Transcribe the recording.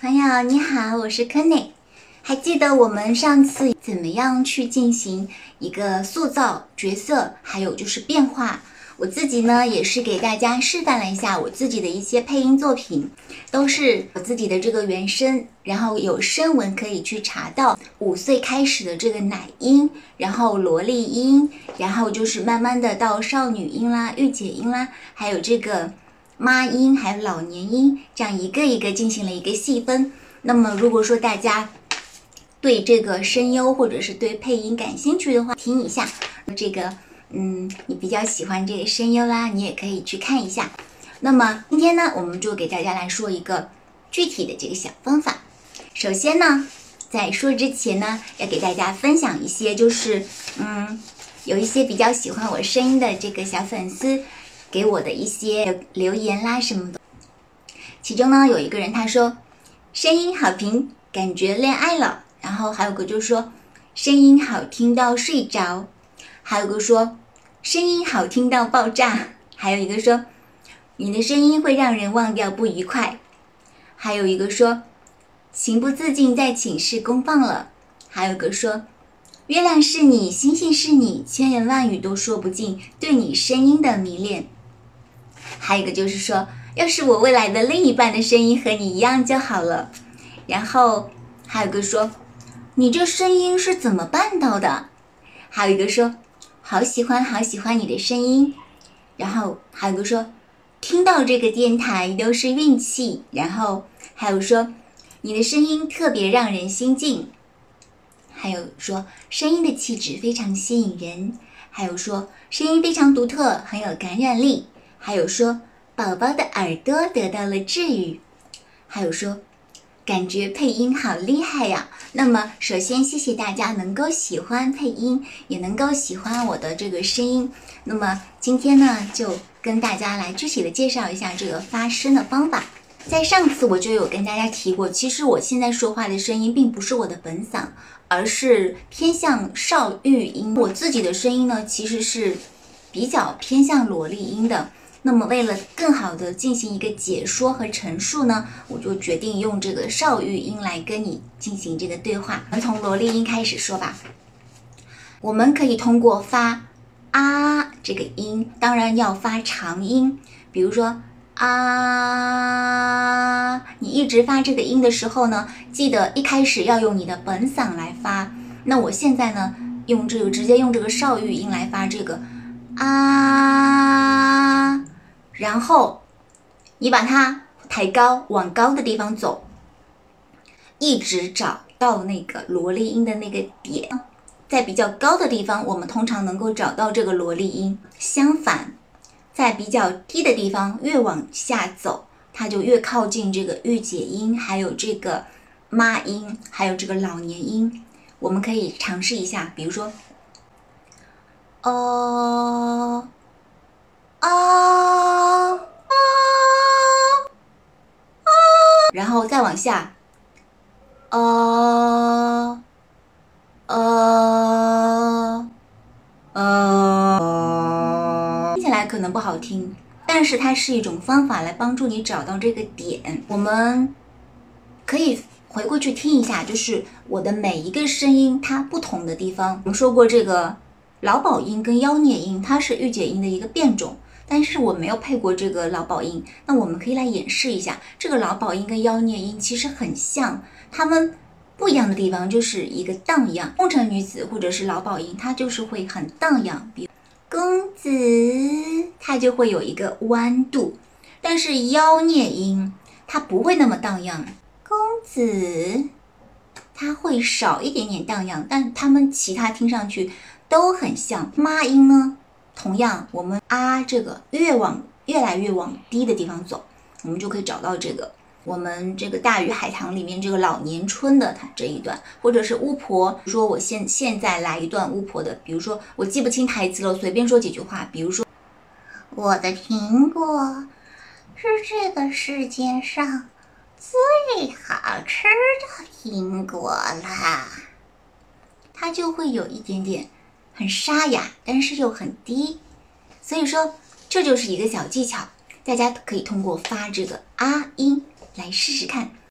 朋友你好，我是 Kenny。还记得我们上次怎么样去进行一个塑造角色，还有就是变化？我自己呢也是给大家示范了一下我自己的一些配音作品，都是我自己的这个原声，然后有声纹可以去查到。五岁开始的这个奶音，然后萝莉音，然后就是慢慢的到少女音啦、御姐音啦，还有这个。妈音还有老年音，这样一个一个进行了一个细分。那么，如果说大家对这个声优或者是对配音感兴趣的话，听一下这个，嗯，你比较喜欢这个声优啦，你也可以去看一下。那么今天呢，我们就给大家来说一个具体的这个小方法。首先呢，在说之前呢，要给大家分享一些，就是嗯，有一些比较喜欢我声音的这个小粉丝。给我的一些留言啦什么的，其中呢有一个人他说声音好听，感觉恋爱了。然后还有个就说声音好听到睡着，还有个说声音好听到爆炸，还有一个说你的声音会让人忘掉不愉快，还有一个说情不自禁在寝室公放了，还有个说。月亮是你，星星是你，千言万语都说不尽对你声音的迷恋。还有一个就是说，要是我未来的另一半的声音和你一样就好了。然后还有个说，你这声音是怎么办到的？还有一个说，好喜欢好喜欢你的声音。然后还有个说，听到这个电台都是运气。然后还有说，你的声音特别让人心静。还有说，声音的气质非常吸引人。还有说，声音非常独特，很有感染力。还有说宝宝的耳朵得到了治愈，还有说感觉配音好厉害呀。那么首先谢谢大家能够喜欢配音，也能够喜欢我的这个声音。那么今天呢，就跟大家来具体的介绍一下这个发声的方法。在上次我就有跟大家提过，其实我现在说话的声音并不是我的本嗓，而是偏向少育音。我自己的声音呢，其实是比较偏向萝莉音的。那么，为了更好的进行一个解说和陈述呢，我就决定用这个少语音来跟你进行这个对话。我们从萝莉音开始说吧。我们可以通过发啊这个音，当然要发长音，比如说啊，你一直发这个音的时候呢，记得一开始要用你的本嗓来发。那我现在呢，用这个直接用这个少语音来发这个啊。然后，你把它抬高，往高的地方走，一直找到那个萝莉音的那个点，在比较高的地方，我们通常能够找到这个萝莉音。相反，在比较低的地方，越往下走，它就越靠近这个御姐音，还有这个妈音，还有这个老年音。我们可以尝试一下，比如说，哦。啊啊啊！然后再往下，啊啊啊！听起来可能不好听，但是它是一种方法来帮助你找到这个点。我们可以回过去听一下，就是我的每一个声音它不同的地方。我们说过，这个劳保音跟妖孽音，它是御姐音的一个变种。但是我没有配过这个劳保音，那我们可以来演示一下，这个劳保音跟妖孽音其实很像，它们不一样的地方就是一个荡漾，风尘女子或者是劳保音，它就是会很荡漾，比如公子它就会有一个弯度，但是妖孽音它不会那么荡漾，公子它会少一点点荡漾，但它们其他听上去都很像，妈音呢？同样，我们啊，这个越往越来越往低的地方走，我们就可以找到这个我们这个《大鱼海棠》里面这个老年春的它这一段，或者是巫婆。说我现现在来一段巫婆的，比如说我记不清台词了，随便说几句话。比如说，我的苹果是这个世界上最好吃的苹果啦，它就会有一点点。很沙哑，但是又很低，所以说这就是一个小技巧，大家可以通过发这个啊音来试试看。